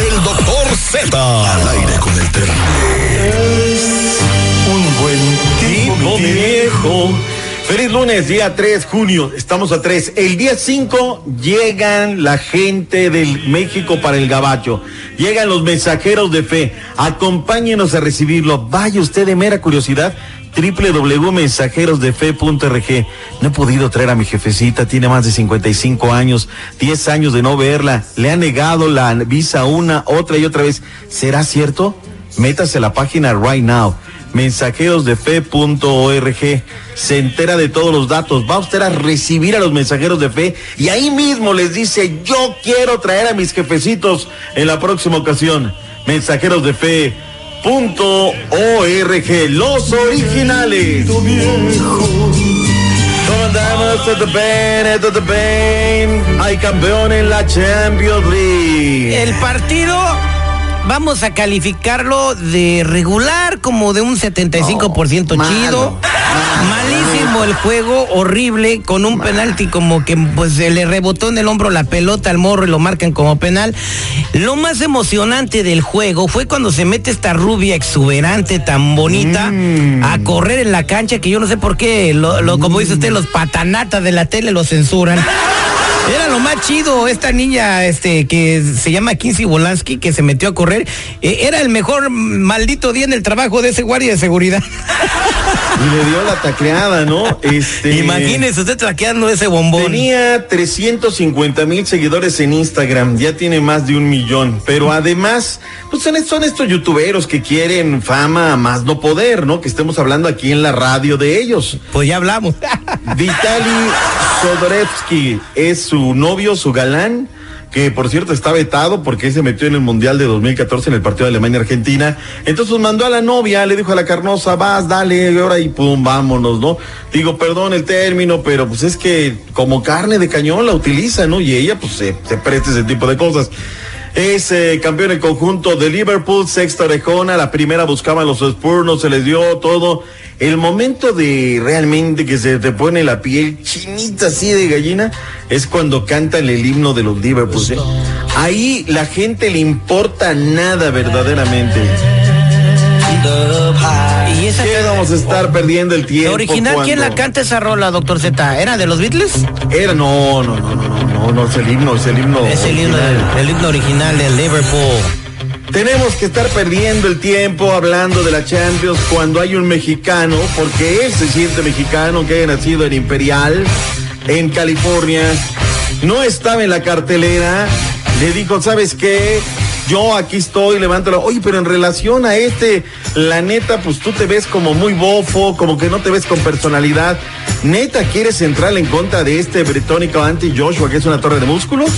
El doctor Z. Al aire con el terrible. Un buen tipo, mi viejo. Feliz lunes, día 3, junio. Estamos a 3. El día 5 llegan la gente del México para el Gabacho. Llegan los mensajeros de fe. Acompáñenos a recibirlo. Vaya usted de mera curiosidad www.mensajerosdefe.rg. No he podido traer a mi jefecita, tiene más de 55 años, 10 años de no verla, le ha negado la visa una, otra y otra vez. ¿Será cierto? Métase a la página right now, mensajerosdefe.org. Se entera de todos los datos, va usted a recibir a los mensajeros de fe y ahí mismo les dice, yo quiero traer a mis jefecitos en la próxima ocasión. Mensajeros de fe punto org los originales ¿Cómo andamos? ¿Todo bien? ¿Todo bien? Hay campeón en la Champions League El partido vamos a calificarlo de regular, como de un 75% No, chido. malo, Malísimo el juego, horrible, con un penalti como que pues se le rebotó en el hombro la pelota al morro y lo marcan como penal. Lo más emocionante del juego fue cuando se mete esta rubia exuberante tan bonita Mm. a correr en la cancha que yo no sé por qué, lo, lo- como dice usted, los patanatas de la tele lo censuran. Era lo más chido, esta niña este que se llama Kinsey Wolansky, que se metió a correr, eh, era el mejor maldito día en el trabajo de ese guardia de seguridad. y le dio la tacleada, ¿no? Este, Imagínese usted traqueando ese bombón. Tenía 350 mil seguidores en Instagram, ya tiene más de un millón, pero además, pues son, estos youtuberos que quieren fama más no poder, ¿no? Que estemos hablando aquí en la radio de ellos. Pues ya hablamos. Vitali Sodorevsky es su novio, su galán, que por cierto está vetado porque se metió en el Mundial de 2014 en el partido de Alemania-Argentina. Entonces mandó a la novia, le dijo a la carnosa, vas, dale, y ahora y pum, vámonos, ¿no? Digo, perdón el término, pero pues es que como carne de cañón la utiliza, ¿no? Y ella pues se, presta ese tipo de cosas. Es eh, campeón en conjunto de Liverpool, sexta orejona, la primera buscaban los Spurs, no se les dio todo. El momento de realmente que se te pone la piel chinita así de gallina es cuando cantan el himno de los Liverpool. ¿eh? Ahí la gente le importa nada verdaderamente. Y esa ¿Qué vamos a estar perdiendo el tiempo? ¿La original quién la canta esa rola, doctor Z? ¿Era de los Beatles? Era, no, no, no, no, no, no, no, es el himno, es el himno. Es el himno, el himno original del Liverpool. Tenemos que estar perdiendo el tiempo hablando de la Champions cuando hay un mexicano, porque él se siente mexicano, que haya nacido en Imperial, en California, no estaba en la cartelera, le dijo, ¿sabes qué? Yo aquí estoy, levántalo. Oye, pero en relación a este, la neta, pues tú te ves como muy bofo, como que no te ves con personalidad. ¿Neta quieres entrar en contra de este británico anti Joshua, que es una torre de músculos?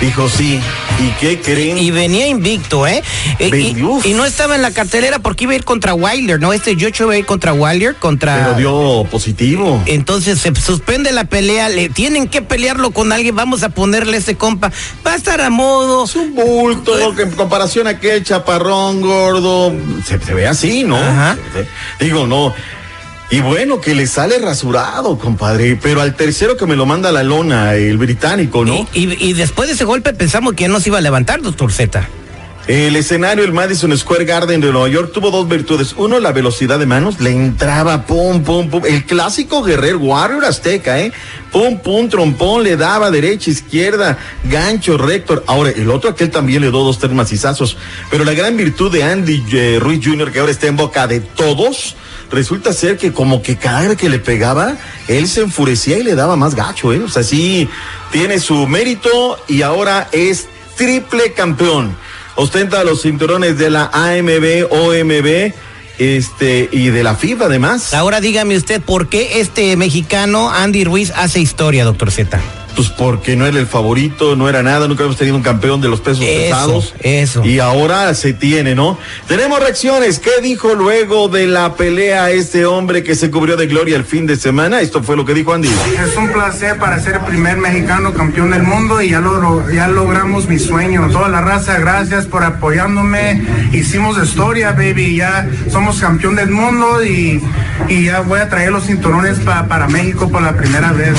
Dijo, sí. ¿Y qué creen? Y venía invicto, ¿eh? Y, no estaba en la cartelera porque iba a ir contra Wilder, ¿no? Este Joshua iba a ir contra Wilder, contra... Pero dio positivo. Entonces se suspende la pelea, le tienen que pelearlo con alguien, vamos a ponerle ese compa. Va a estar a modo. Es un bulto, ¿no? que en comparación a aquel chaparrón gordo, se, se ve así, ¿no? Ajá. Digo, no. Y bueno, que le sale rasurado, compadre. Pero al tercero que me lo manda la lona, el británico, ¿no? Y, y- y después de ese golpe pensamos que no se iba a levantar, doctor Z. El escenario, el Madison Square Garden de Nueva York, tuvo dos virtudes. Uno, la velocidad de manos, le entraba, pum, pum, pum. El clásico guerrero Warrior Azteca, ¿eh? Pum, pum, trompón, le daba derecha, izquierda, gancho, rector. Ahora, el otro, aquel también le dio dos, tres macizazos. Pero la gran virtud de Andy eh, Ruiz Jr., que ahora está en boca de todos, resulta ser que como que cada vez que le pegaba, él se enfurecía y le daba más gacho, ¿eh? O sea, sí, tiene su mérito y ahora es triple campeón. Ostenta los cinturones de la AMB, OMB, este, y de la FIFA además. Ahora dígame usted, ¿por qué este mexicano Andy Ruiz hace historia, doctor Z? Pues porque no era el favorito, no era nada, nunca habíamos tenido un campeón de los pesos Eso, pesados. eso. Y ahora se tiene, ¿no? Tenemos reacciones. ¿Qué dijo luego de la pelea este hombre que se cubrió de gloria el fin de semana? Esto fue lo que dijo Andy. Es un placer para ser el primer mexicano campeón del mundo y ya, lo, ya logramos mi sueño. Toda la raza, gracias por apoyándome. Hicimos historia, baby. Ya somos campeón del mundo y, y ya voy a traer los cinturones pa- para México por la primera vez.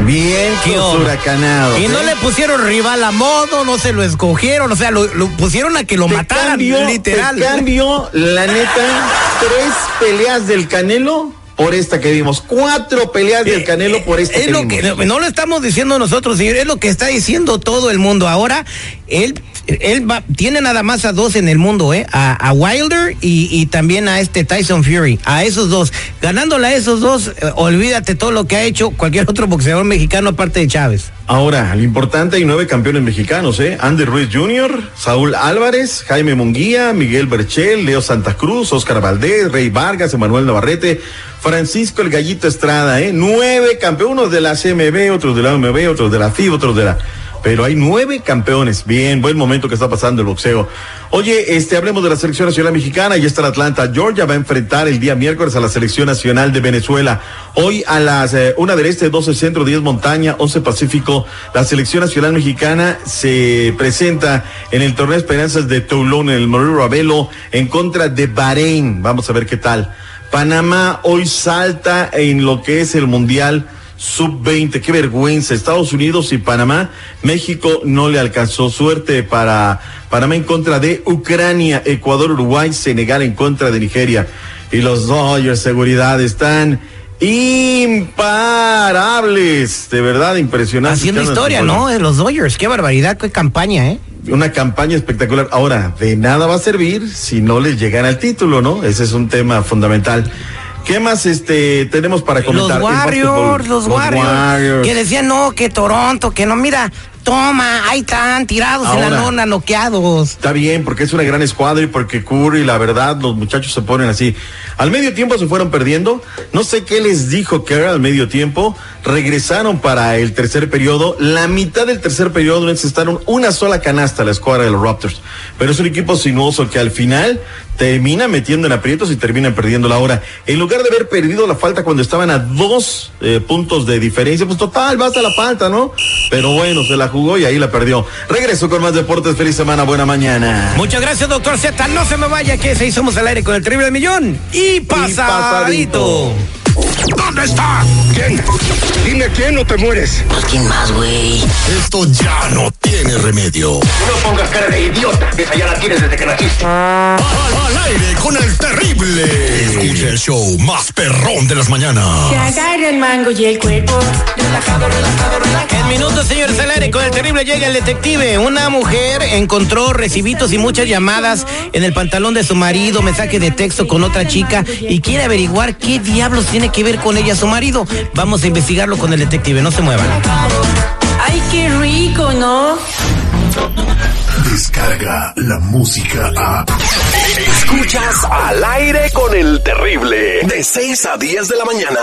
Bien huracanado. Y no le pusieron rival a modo, no se lo escogieron, o sea, lo, lo pusieron a que lo Te mataran, cambio, literal. cambio, la neta, tres peleas del Canelo por esta que vimos. Cuatro peleas del Canelo por esta es que lo vimos. que no lo estamos diciendo nosotros, señor, es lo que está diciendo todo el mundo. Ahora, él, él va, tiene nada más a dos en el mundo, ¿eh? A, a Wilder y, y también a este Tyson Fury, a esos dos. Ganándole a esos dos, eh, olvídate todo lo que ha hecho cualquier otro boxeador mexicano aparte de Chávez. Ahora, lo importante, hay nueve campeones mexicanos, ¿eh? Andy Ruiz Jr., Saúl Álvarez, Jaime Munguía, Miguel Berchel, Leo Santa Cruz, Oscar Valdés, Rey Vargas, Emanuel Navarrete, Francisco el Gallito Estrada, ¿eh? Nueve campeones, unos de la CMB, otros de la OMB, otros de la FIB, otros de la... Pero hay nueve campeones. Bien, buen momento que está pasando el boxeo. Oye, este, hablemos de la selección nacional mexicana. Ya está en Atlanta. Georgia va a enfrentar el día miércoles a la selección nacional de Venezuela. Hoy a las eh, una del este, 12 centro, 10 montaña, 11 pacífico. La selección nacional mexicana se presenta en el torneo Esperanzas de Toulon, en el Morero Ravelo, en contra de Bahrein. Vamos a ver qué tal. Panamá hoy salta en lo que es el mundial sub-20. Qué vergüenza. Estados Unidos y Panamá. México no le alcanzó suerte para Panamá en contra de Ucrania, Ecuador, Uruguay, Senegal en contra de Nigeria. Y los Dodgers, seguridad, están imparables. De verdad, impresionante. Haciendo historia. ¿no? De los Dodgers, qué barbaridad, qué campaña, ¿eh? Una campaña espectacular. Ahora, de nada va a servir si no les llegan al título, ¿no? Ese es un tema fundamental. ¿Qué más este tenemos para Los comentar? en Warriors, básquetbol? los, Warriors, Que decían no, que Toronto, que no, mira, toma, ahí están, tirados en la lona, noqueados. Está bien, porque es una gran escuadra y porque Curry, la verdad, los muchachos se ponen así. Al medio tiempo se fueron perdiendo. No sé qué les dijo Kerr al medio tiempo. Regresaron para el tercer periodo. La mitad del tercer periodo necesitaron una sola canasta a la escuadra de los Raptors. Pero es un equipo sinuoso que al final termina metiendo en aprietos y terminan perdiendo la hora. En lugar de haber perdido la falta cuando estaban a dos eh, puntos de diferencia, pues total, basta la falta, ¿no? Pero bueno, se la jugó y ahí la perdió. Regreso con más deportes. Feliz semana, buena mañana. Muchas gracias, doctor Z. No se me vaya, que se hicimos al aire con el terrible millón. Y pasadito. pasadito. ¿Dónde está? ¿Quién? Dime quién no te mueres. Pues quién más, güey. Esto ya no tiene remedio. No pongas cara de idiota. Esa ya la tienes desde que naciste. Al, al aire con el terrible. Escucha el show más perrón de las mañanas. Que agarre el mango y el cuerpo. Relajado, relajado, relajado. En minutos, señores, al aire con el terrible llega el detective. Una mujer encontró recibitos y muchas llamadas en el pantalón de su marido, mensaje de texto con otra chica y quiere averiguar qué diablos tiene que ver con ella su marido. Vamos a investigarlo con el detective, no se muevan. Ay, qué rico, ¿no? Descarga la música a. Escuchas al aire con el terrible. De 6 a 10 de la mañana.